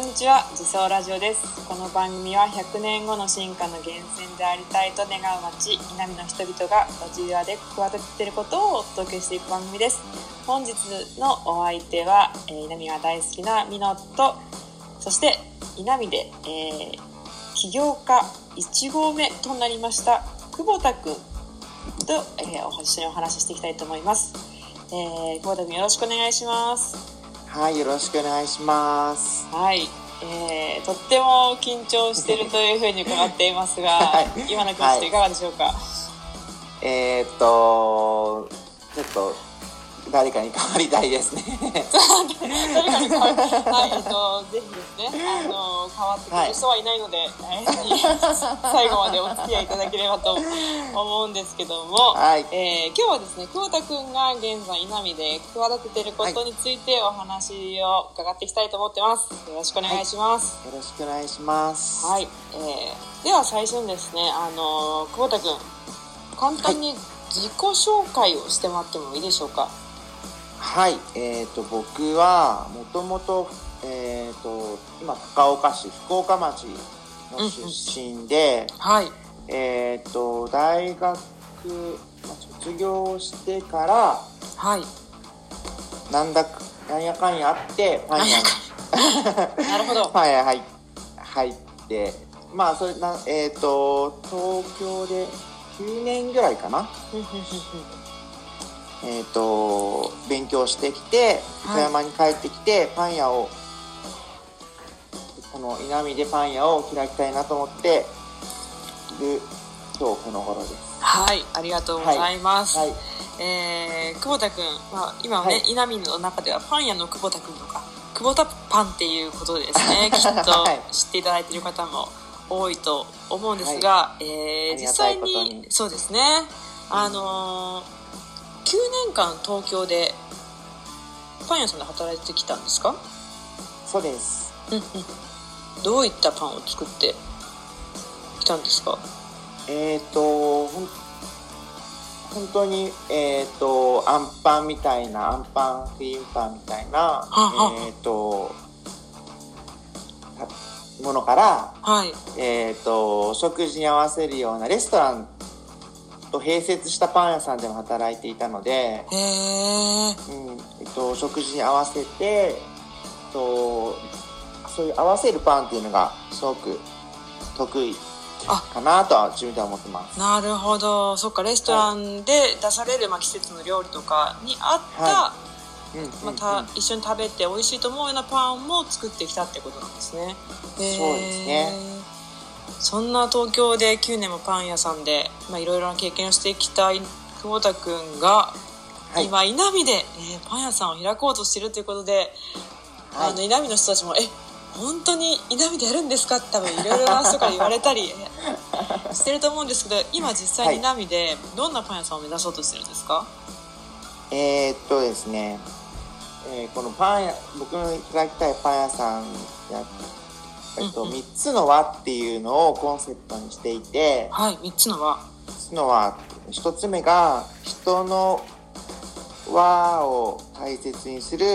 こんにちは、自走ラジオです。この番組は100年後の進化の源泉でありたいと願う町、南の人々が路地裏で企てていることをお届けしていく番組です。本日のお相手は、えー、南が大好きなミノと、そして南で、えー、起業家1号目となりました久保田くんと、えー、一緒にお話ししていきたいと思います。えー、久保田くんよろしくお願いします。はい、よろしくお願いします。はい、えー、とっても緊張しているというふうに伺っていますが、はい今の感じいかがでしょうか？えー、っと、ちょっと、誰かに変わりたいですね。誰かに変わはい、えっと、ぜひですね、あの、変わってくれる人はいないので、えー最後までお付き合いいただければと思うんですけども、はい。えー今日はですね、久保田くんが現在稲見で企てていることについてお話を伺っていきたいと思ってます。よろしくお願いします。よろしくお願いします。はい、えーでは最初にですね、あの久保田君、簡単に自己紹介をしてもらってもいいでしょうか？はい。えー、っと、僕は、もともと、えー、っと、今、高岡市、福岡町の出身で、はい、えー、っと、大学、まあ卒業してから、はい、なんだか、なんやかんやあって、パン屋なるほど。パン屋入入って、まあ、それな、えっ、と、東京で9年ぐらいかな。えっ、と、勉強してきて、はい。富山に帰ってきて、パン屋を、この稲見でパン屋を開きたいなと思って、る、今日この頃です。はい、ありがとうございます。はい。えー久保田君、まあ、今はね、はい。稲見の中ではパン屋の久保田君とか、久保田パンっていうことでですね、きっとはい。知っていただいている方も多いと思うんですが、えーありがたい実際にそうですね、あのー、9年間東京でパン屋さんで働いてきたんですか？そうです。うんうん。どういったパンを作ってきたんですか？えっ、とほん本当にえっ、とあんパンみたいなあんパンクリームパンみたいなははえっ、とたものからはい。えっ、と食事に合わせるようなレストランと併設したパン屋さんでも働いていたので、うんえっと、食事に合わせて、えっと、そういう合わせるパンっていうのがすごく得意あ。かなとは自分では思ってます。なるほど。そっかレストランで出される、まあ、季節の料理とかに合った、はうんうんうんまた一緒に食べて美味しいと思うようなパンも作ってきたってことなんですね。そうですねそんな東京で9年もパン屋さんでまあいろいろな経験をしてきた久保田君が、はい。今稲見で、えーパン屋さんを開こうとしてるということで、はい。あの稲見の人たちも「え本当に稲見でやるんですか?」って多分いろいろな人から言われたり してると思うんですけど今実際に稲見でどんなパン屋さんを目指そうとしてるんですか、えーっとですね、えーこのパン屋、僕の開きたいパン屋さんや、えっと、うんうん。3つの輪っていうのをコンセプトにしていて、はい3つのは3つの輪、1つ目が人の輪を大切にする、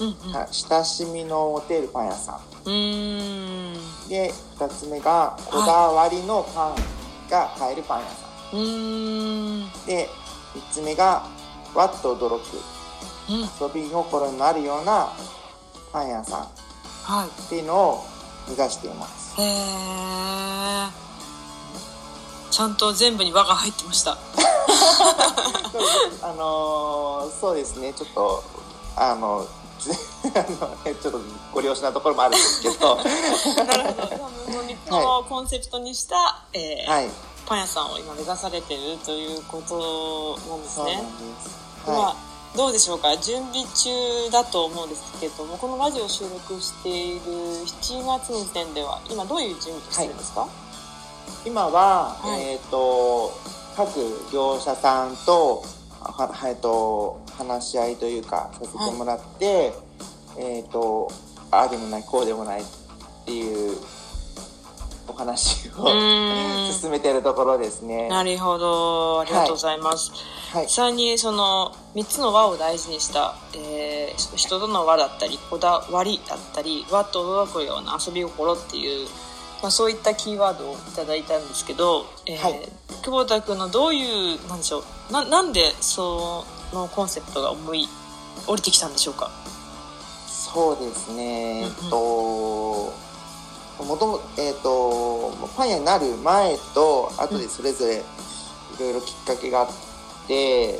うんうん。あ親しみの持てるパン屋さん。ん。で、2つ目がこだわりのパンが買えるパン屋さん。ん。で、3つ目がわっと驚く。うん。遊び心のあるようなパン屋さん。はい。っていうのを目指しています。へえちゃんと全部に輪が入ってました。あのーそうですね、ちょっと、あの、ちょっとご了承なところもあるんですけど、はなるほど。その3つのコンセプトにした、えーい、パン屋さんを今目指されてるということなんですね。はあどうでしょうか？準備中だと思うんですけどもこのラジオを収録している7月の時点では今どういう準備をしてるんですか、い、今は、はい。えっ、と、各業者さんと、は、はえっと、話し合いというか、させてもらって、えっ、と、ああでもない、こうでもないっていうお話をうん。進めてるところですね。なるほど。ありがとうございます、はい。実。際にその3つの和を大事にした、えー人との和だったりこだわりだったり和と驚くような遊び心っていう、まあ、そういったキーワードをいただいたんですけど、えーはい。久保田君のどういうなんでしょうななんでそのコンセプトが思い降りてきたんでしょうか？そうですね。えうんうん。っと、もとも、えっと、パン屋になる前と後でそれぞれいろいろきっかけがあって、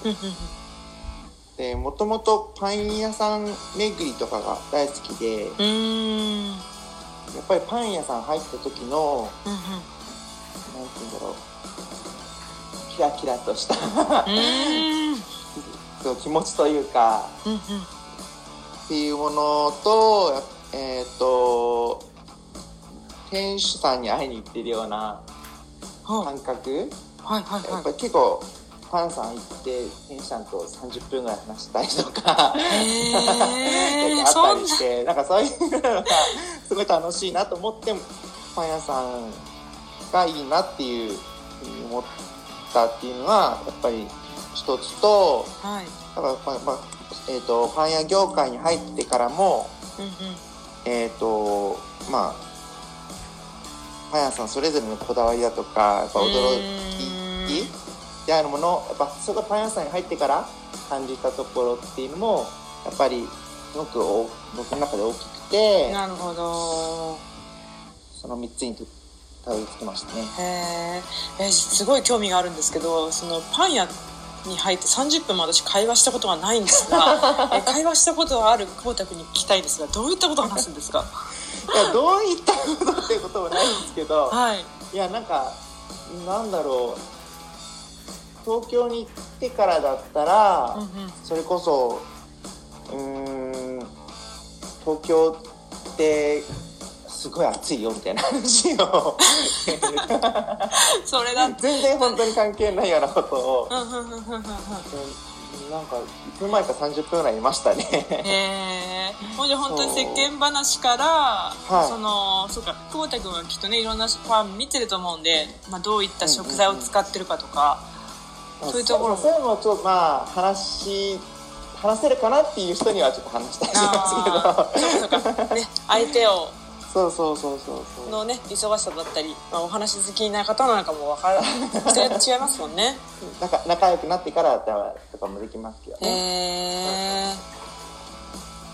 で、もともとパン屋さん巡りとかが大好きで、やっぱりパン屋さん入った時の、うんなんて言うんだろう、キラキラとしたうん。そう気持ちというか、っていうものと、えっ、と、店主さんに会いに行ってるようなは感覚、はいはいはやっぱり結構、パンさん行って、店主さんと30分ぐらい話したりとか、あったりして、な。んかそういうのがすごい楽しいなと思って、パン屋さんがいいなっていうふうに思ったっていうのが、やっぱり一つと、はい。だから、まあまあえっ、と、パン屋業界に入ってからも、うんうん。えっ、と、まあ、パン屋さそれぞれのこだわりだとか、やっぱ驚きであるもの、やっぱそこパン屋さんに入ってから感じたところっていうのも、やっぱりすごくお僕の中で大きくて、なるほどその3つにたどり着きましたね。へえすごい興味があるんですけどそのパン屋に入って30分も私会話したことがないんですが会話したことがある久保田君に聞きたいんですがどういったことを話すんですかいや、どういったことっていうこともないんですけど、はい。いや、なんか、なんだろう、東京に行ってからだったら、うんうん。それこそ、うーん、東京って、すごい暑いよみたいな話を。それだ。全然本当に関係ないようなことを、うんうんうんうんうんうんうんなんか、いつの間にか30分ぐらいいましたね。へえほんじゃ本当に世間話から、はい。そのそうか久保田君はきっとねいろんなパン見てると思うんで、まあ、どういった食材を使ってるかとか、そういうところも。そういうのもちょっとまあ、話、話せるかなっていう人にはちょっと話したりしますけど。そうかそうか。ね相手をそうそうそうそうそう。のね忙しさだったり、まあ、お話好きな方なのかも分から人によって違いますもんね仲仲良くなってからとかもできますけどへね。え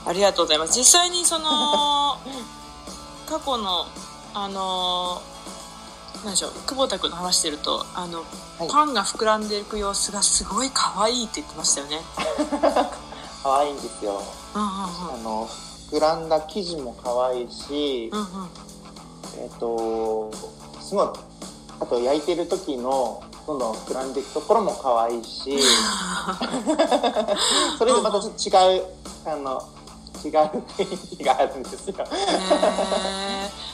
ありがとうございます実際にその 過去のあの何でしょう久保田君の話してるとあの、はいパンが膨らんでいく様子がすごい可愛いって言ってましたよね 可愛いんですよ。うんうんあの、膨らんだ生地も可愛いし、うんうん。うんえっ、と、すごい、あと焼いてる時の、どんどん膨らんでいくところも可愛いし、それでまたちょっと違う、あの、違う雰囲気があるんですよ。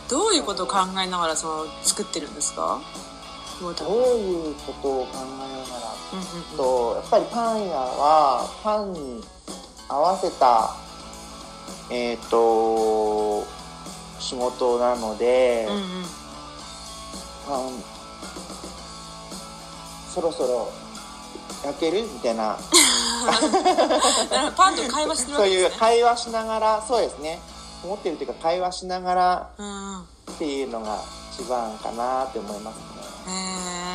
どういうことを考えながらその作ってるんですか？どう君いうことを考えながら。うんうんうん。とやっぱりパン屋はパンに合わせたえっ、と仕事なので、うんうん。パンそろそろ焼けるみたいな。パンと会話してるわそういうけですね会話しながらそうですね。思ってるというか会話しながらっていうのが一番かなって思いますね。へえ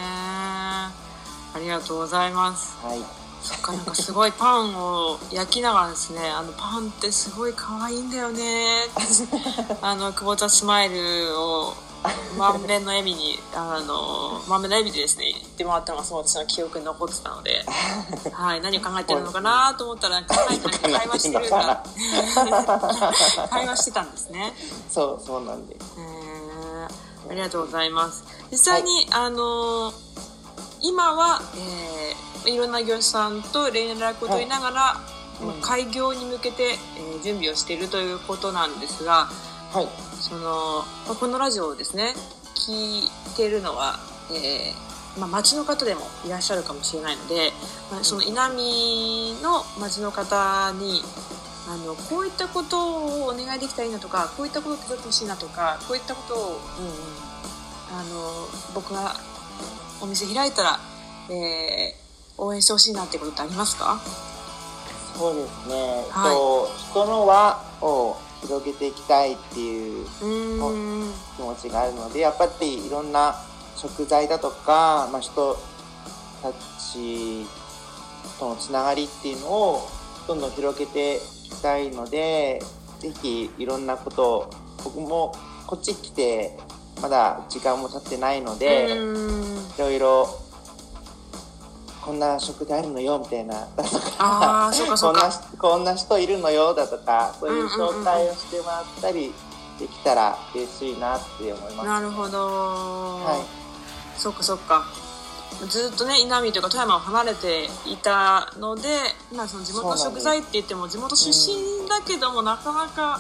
ありがとうございます。はいそっかなんかすごいパンを焼きながらですねあのパンってすごい可愛いんだよね。あの久保田スマイルを満面の笑みにあの満面の笑みでですね言ってもらったのがすごい私の記憶に残ってたので、はい、何を考えてるのかなと思ったら考えてなくて会話してるが会話してたんですね。そうそうなんです。へーありがとうございます。実際に、あの今は、えーいろんな業者さんと連絡を取りながら、うん。まあ開業に向けて、えー準備をしているということなんですがはい。その、まあこのラジオをですね聞いてるのは、えーまあ、町の方でもいらっしゃるかもしれないので、まあ、その稲見の町の方にあのこういったことをお願いできたらいいなとかこういったことを手伝ってほしいなとかこういったことを、うんうん。あの僕がお店開いたら、えー、応援してほしいなってことってありますか？そうですね、はい。と人の輪を広げていきたいっていう気持ちがあるのでやっぱりいろんな食材だとか、まあ、人たちとのつながりっていうのをどんどん広げていきたいのでぜひいろんなことを僕もこっち来てまだ時間も経ってないので、いろいろこんな食材あるのよみたいな。だとかこんかこんな人いるのよだとかそういう紹介をしてもらったりできたら嬉しいなって思います。なるほど、はい。そっかそっか。ずっとね稲見というか富山を離れていたので、まあ、その地元の食材って言っても地元出身だけども、なかなか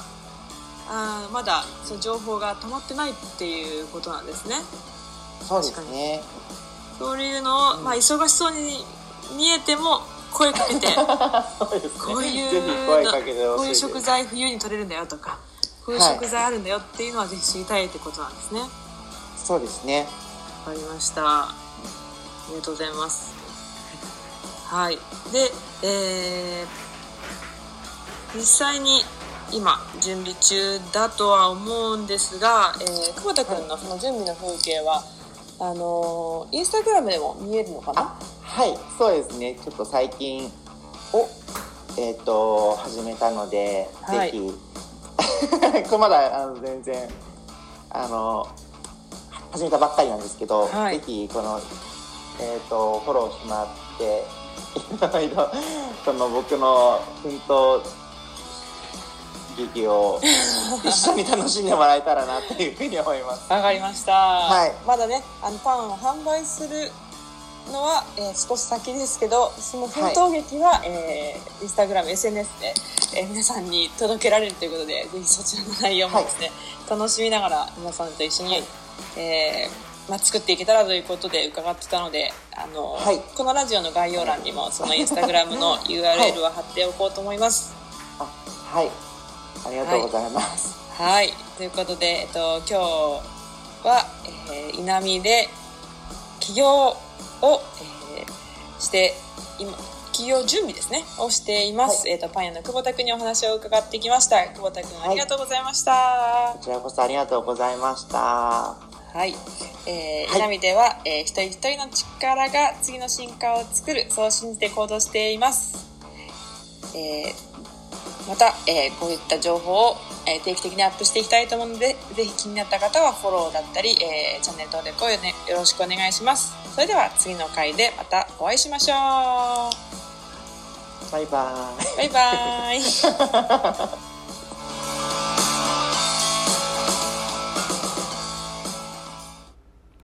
あーまだその情報が溜まってないっていうことなんですね。そうですね。そういうのを、うんまあ、忙しそうに見えても声かけて ね。こういうぜひ声かけてほしいです。こういう食材冬に取れるんだよとかこういう食材あるんだよっていうのはぜひ知りたいってことなんですねそうですね。わかりましたありがとうございますはいでえー実際に今準備中だとは思うんですが、えー、久保田君のその準備の風景はあのーインスタグラムでも見えるのかな？あ、はい、そうですね。ちょっと最近をえっ、と始めたので、はい。ぜひ。これまだあの全然あの始めたばっかりなんですけど、はい。ぜひこのえっ、とフォローしてもらっていろいろその僕の奮闘劇を一緒に楽しんでもらえたらなっていうふうに思います。わかりました、はい。まだねあのパンを販売するのは、えー少し先ですけどその奮闘劇は、えーインスタグラム SNS で、えー皆さんに届けられるということでぜひそちらの内容もですね、楽しみながら皆さんと一緒に、はい。えーまあ、作っていけたらということで伺ってたのであの、はい。このラジオの概要欄にもそのインスタグラムの URL は貼っておこうと思います。あ、はい、ありがとうございます。はい、ということで、えっと、今日は、えー、稲見で起業を、えーして今起業準備ですね。をしています、えっとパン屋の久保田君にお話を伺ってきました。久保田君ありがとうございました。こちらこそありがとうございました。はい、えーはい。稲見では、えー一人一人の力が次の進化を作る。そう信じて行動しています、えーまた、えーこういった情報を、えー定期的にアップしていきたいと思うのでぜひ気になった方はフォローだったり、えーチャンネル登録をよ,、ね、よろしくお願いします。それでは次の回でまたお会いしましょう。バイバーイ。バイバイ